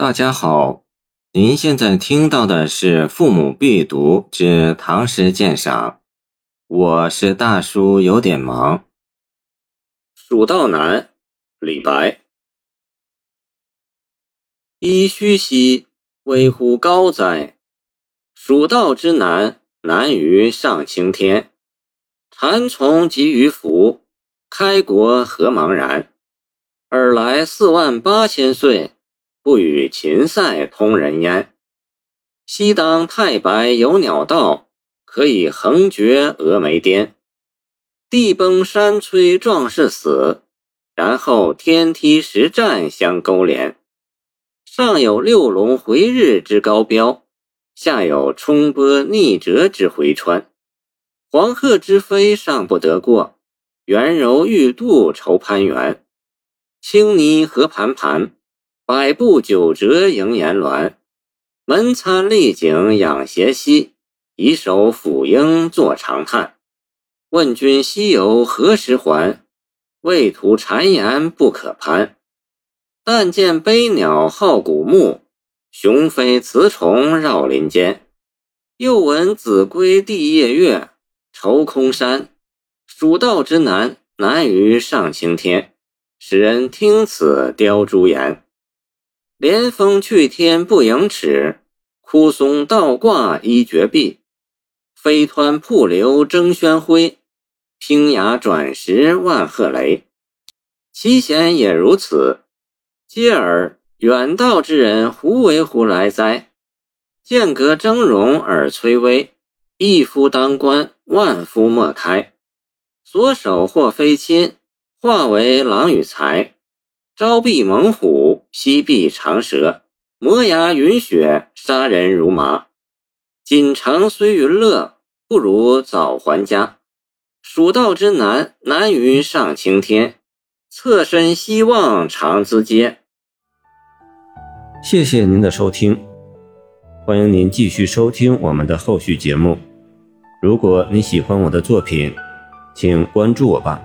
大家好，您现在听到的是《父母必读之唐诗鉴赏》，我是大叔，有点忙。《蜀道难》李白：噫吁兮，危乎高哉！蜀道之难，难于上青天。蚕丛及鱼凫，开国何茫然！尔来四万八千岁。不与秦塞通人烟。西当太白有鸟道，可以横绝峨眉巅。地崩山摧壮士死，然后天梯石栈相勾连。上有六龙回日之高标，下有冲波逆折之回川。黄鹤之飞尚不得过，猿柔欲度愁攀援。青泥何盘盘。百步九折迎岩峦，门参丽景仰斜溪，以手抚膺作长叹。问君西游何时还？畏途谗言不可攀。但见悲鸟号古木，雄飞雌虫绕林间。又闻子规帝夜月，愁空山。蜀道之难，难于上青天。使人听此凋朱颜。连峰去天不盈尺，枯松倒挂依绝壁。飞湍瀑流争喧辉，平崖转石万壑雷。其贤也如此，嗟尔！远道之人胡为乎来哉？剑阁峥嵘而崔嵬，一夫当关，万夫莫开。所守或非亲，化为狼与豺。朝避猛虎，夕避长蛇，磨牙云雪，杀人如麻。锦城虽云乐，不如早还家。蜀道之难，难于上青天。侧身西望长咨嗟。谢谢您的收听，欢迎您继续收听我们的后续节目。如果你喜欢我的作品，请关注我吧。